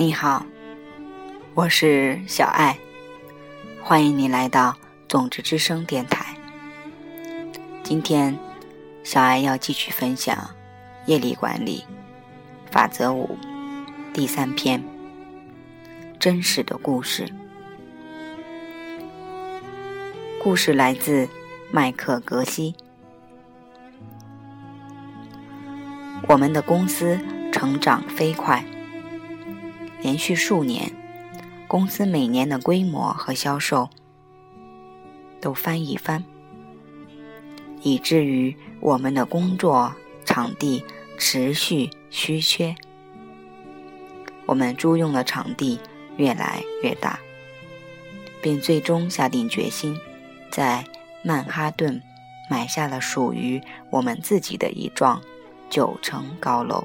你好，我是小爱，欢迎你来到种子之声电台。今天，小爱要继续分享业力管理法则五第三篇：真实的故事。故事来自麦克格西。我们的公司成长飞快。连续数年，公司每年的规模和销售都翻一番，以至于我们的工作场地持续稀缺。我们租用的场地越来越大，并最终下定决心，在曼哈顿买下了属于我们自己的一幢九层高楼。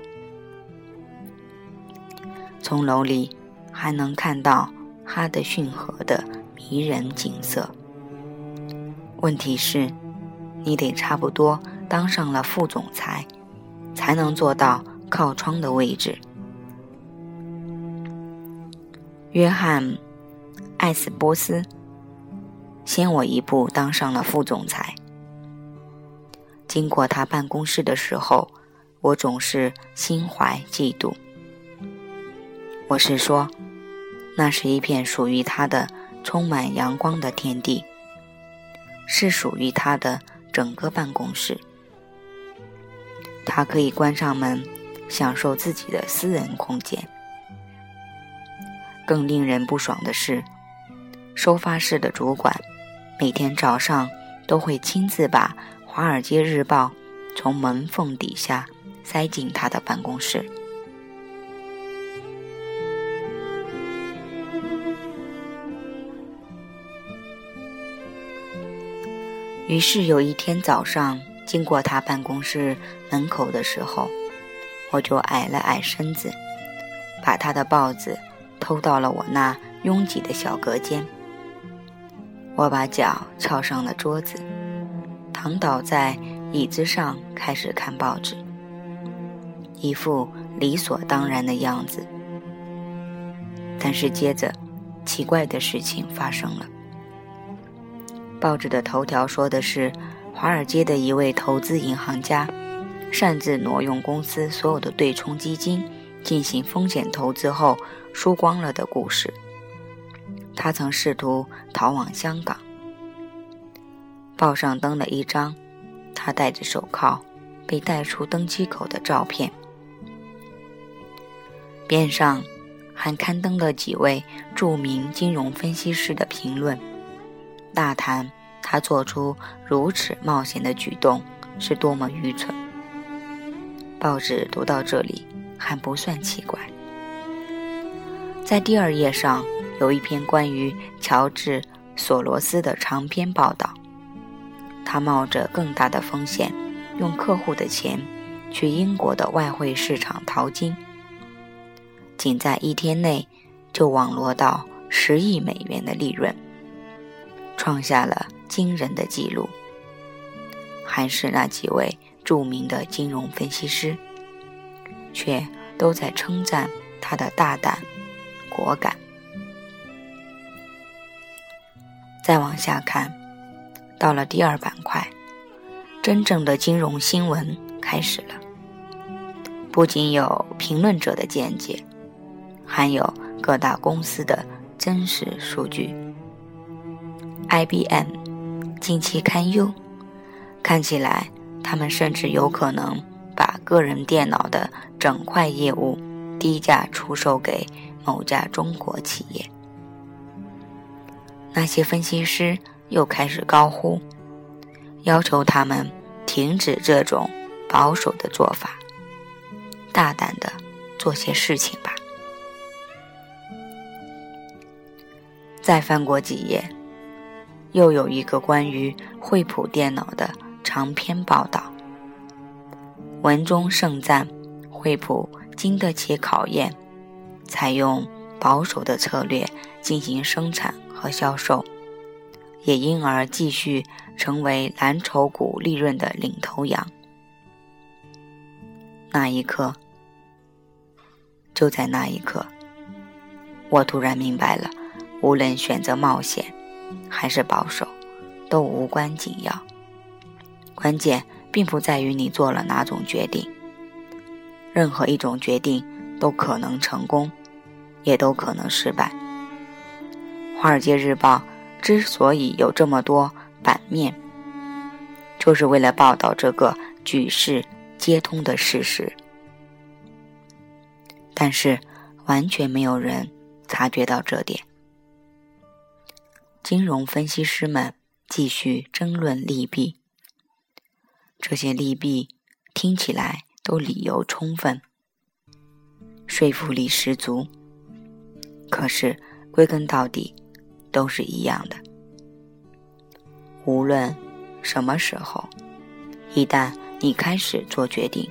从楼里还能看到哈德逊河的迷人景色。问题是，你得差不多当上了副总裁，才能坐到靠窗的位置。约翰·艾斯波斯先我一步当上了副总裁。经过他办公室的时候，我总是心怀嫉妒。我是说，那是一片属于他的、充满阳光的天地，是属于他的整个办公室。他可以关上门，享受自己的私人空间。更令人不爽的是，收发室的主管每天早上都会亲自把《华尔街日报》从门缝底下塞进他的办公室。于是有一天早上，经过他办公室门口的时候，我就矮了矮身子，把他的报纸偷到了我那拥挤的小隔间。我把脚翘上了桌子，躺倒在椅子上，开始看报纸，一副理所当然的样子。但是接着，奇怪的事情发生了。报纸的头条说的是，华尔街的一位投资银行家擅自挪用公司所有的对冲基金进行风险投资后输光了的故事。他曾试图逃往香港。报上登了一张他戴着手铐被带出登机口的照片，边上还刊登了几位著名金融分析师的评论。大谈他做出如此冒险的举动是多么愚蠢。报纸读到这里还不算奇怪。在第二页上有一篇关于乔治·索罗斯的长篇报道。他冒着更大的风险，用客户的钱去英国的外汇市场淘金，仅在一天内就网罗到十亿美元的利润。创下了惊人的记录，还是那几位著名的金融分析师，却都在称赞他的大胆、果敢。再往下看，到了第二板块，真正的金融新闻开始了。不仅有评论者的见解，还有各大公司的真实数据。IBM 近期堪忧，看起来他们甚至有可能把个人电脑的整块业务低价出售给某家中国企业。那些分析师又开始高呼，要求他们停止这种保守的做法，大胆的做些事情吧。再翻过几页。又有一个关于惠普电脑的长篇报道，文中盛赞惠普经得起考验，采用保守的策略进行生产和销售，也因而继续成为蓝筹股利润的领头羊。那一刻，就在那一刻，我突然明白了，无论选择冒险还是保守，都无关紧要。关键并不在于你做了哪种决定，任何一种决定都可能成功，也都可能失败。《华尔街日报》之所以有这么多版面，就是为了报道这个举世皆通的事实。但是，完全没有人察觉到这点。金融分析师们继续争论利弊，这些利弊听起来都理由充分，说服力十足。可是，归根到底。都是一样的。无论什么时候，一旦你开始做决定，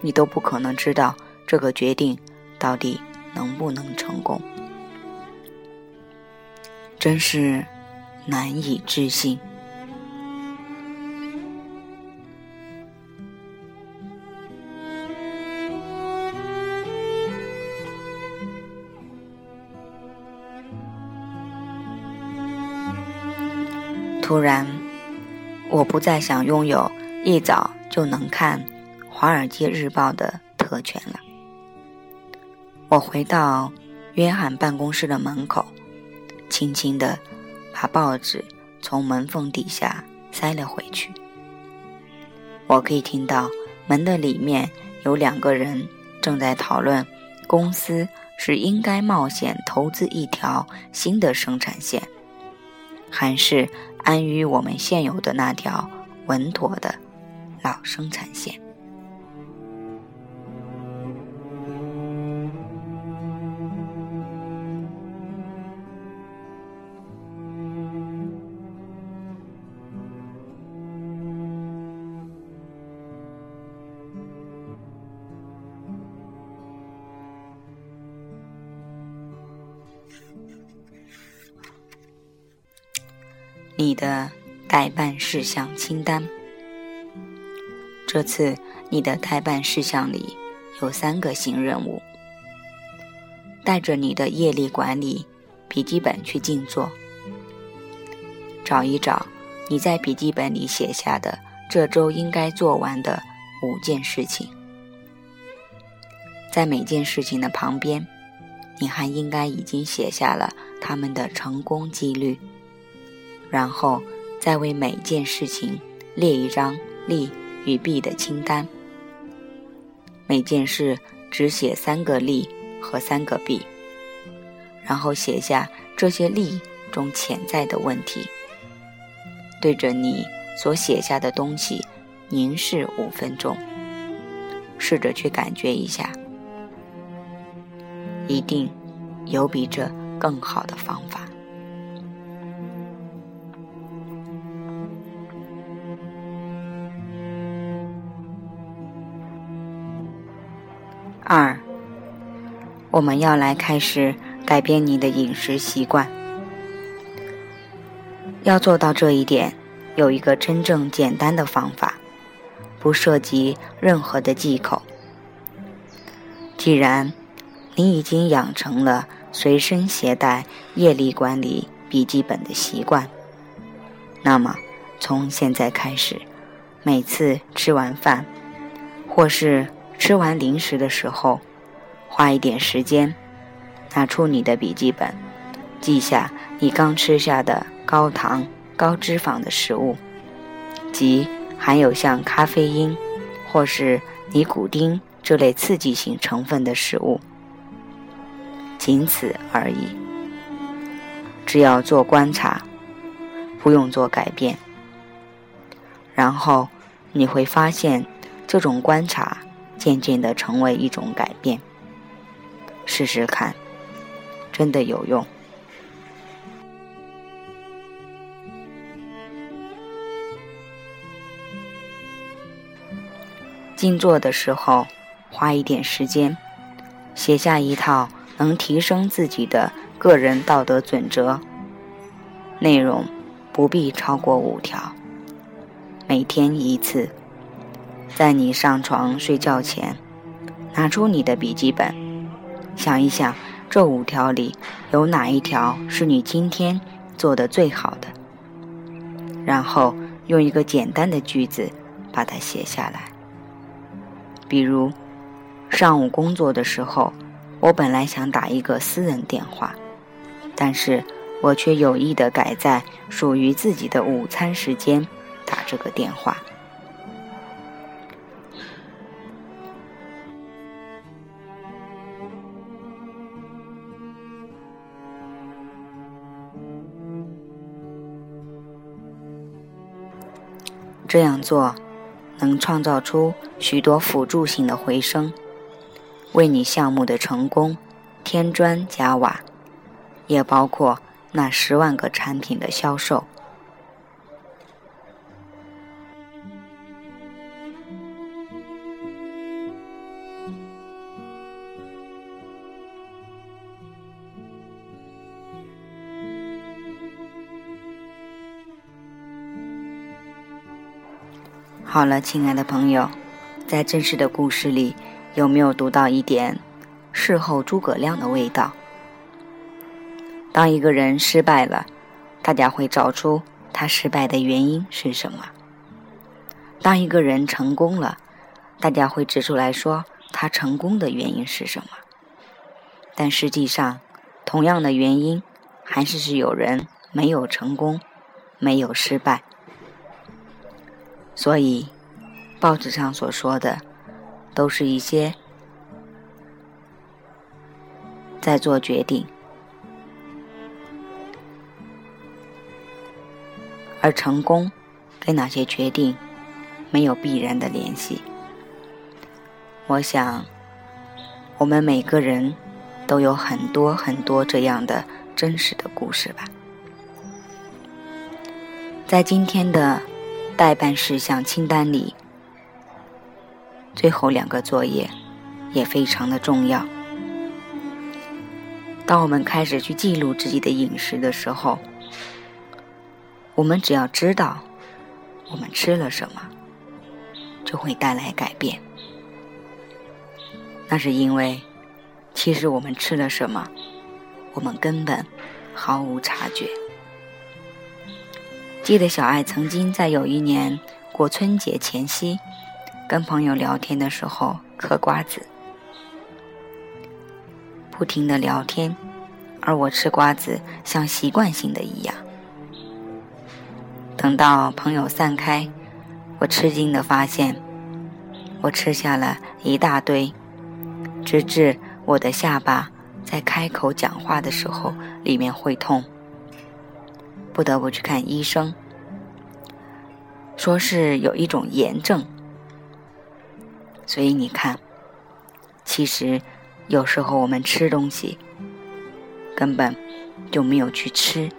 你都不可能知道这个决定到底能不能成功，真是难以置信。突然，我不再想拥有一早就能看《华尔街日报》的特权了。我回到约翰办公室的门口，轻轻地把报纸从门缝底下塞了回去。我可以听到门的里面有两个人正在讨论公司是应该冒险投资一条新的生产线，还是。安于我们现有的那条稳妥的老生产线。你的代办事项清单。这次你的代办事项里有三个新任务：带着你的业力管理笔记本去静坐，找一找你在笔记本里写下的这周应该做完的五件事情。在每件事情的旁边，你还应该已经写下了他们的成功几率。然后再为每件事情列一张利与弊的清单，每件事只写三个利和三个弊，然后写下这些利中潜在的问题。对着你所写下的东西凝视五分钟，试着去感觉一下，一定有比这更好的方法。我们要来开始改变你的饮食习惯。要做到这一点，有一个真正简单的方法，不涉及任何的忌口。既然你已经养成了随身携带业力管理笔记本的习惯，那么从现在开始，每次吃完饭，或是吃完零食的时候，花一点时间，拿出你的笔记本，记下你刚吃下的高糖、高脂肪的食物，即含有像咖啡因或是尼古丁这类刺激性成分的食物，仅此而已。只要做观察，不用做改变，然后你会发现这种观察。渐渐的成为一种改变，试试看，真的有用。静坐的时候，花一点时间，写下一套能提升自己的个人道德准则，内容不必超过五条，每天一次。在你上床睡觉前，拿出你的笔记本，想一想这五条里有哪一条是你今天做的最好的？然后用一个简单的句子把它写下来。比如，上午工作的时候，我本来想打一个私人电话，但是我却有意的改在属于自己的午餐时间打这个电话。这样做，能创造出许多辅助性的回声，为你项目的成功添砖加瓦，也包括那十万个产品的销售。好了，亲爱的朋友，在真实的故事里，有没有读到一点事后诸葛亮的味道？当一个人失败了，大家会找出他失败的原因是什么；当一个人成功了，大家会指出来说他成功的原因是什么。但实际上，同样的原因，还是是有人没有成功，没有失败。所以，报纸上所说的，都是一些在做决定，而成功跟哪些决定没有必然的联系。我想，我们每个人都有很多很多这样的真实的故事吧。在今天的。待办事项清单里，最后两个作业也非常的重要。当我们开始去记录自己的饮食的时候，我们只要知道我们吃了什么，就会带来改变。那是因为，其实我们吃了什么，我们根本毫无察觉。记得小爱曾经在有一年过春节前夕，跟朋友聊天的时候嗑瓜子，不停的聊天，而我吃瓜子像习惯性的一样。等到朋友散开，我吃惊的发现，我吃下了一大堆，直至我的下巴在开口讲话的时候里面会痛。不得不去看医生，说是有一种炎症。所以你看，其实有时候我们吃东西，根本就没有去吃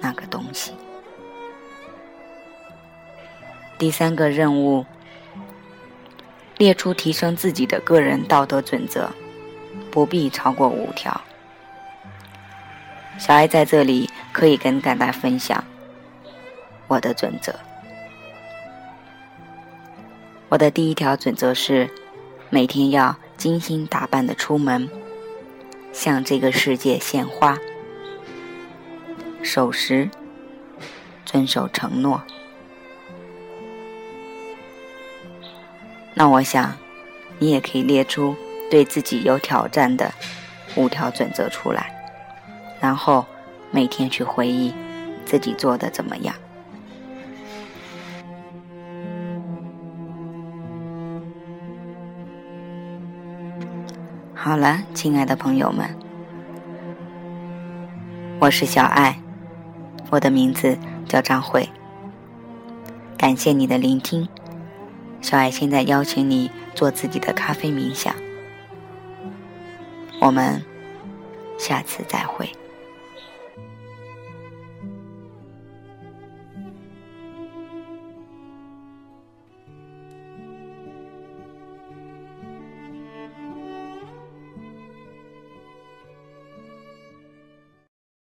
那个东西。第三个任务，列出提升自己的个人道德准则，不必超过五条。小爱在这里可以跟大家分享我的准则。我的第一条准则是，每天要精心打扮的出门，向这个世界献花，守时，遵守承诺。那我想，你也可以列出对自己有挑战的五条准则出来。然后每天去回忆自己做的怎么样。好了，亲爱的朋友们，我是小爱，我的名字叫张慧。感谢你的聆听，小爱现在邀请你做自己的咖啡冥想。我们下次再会。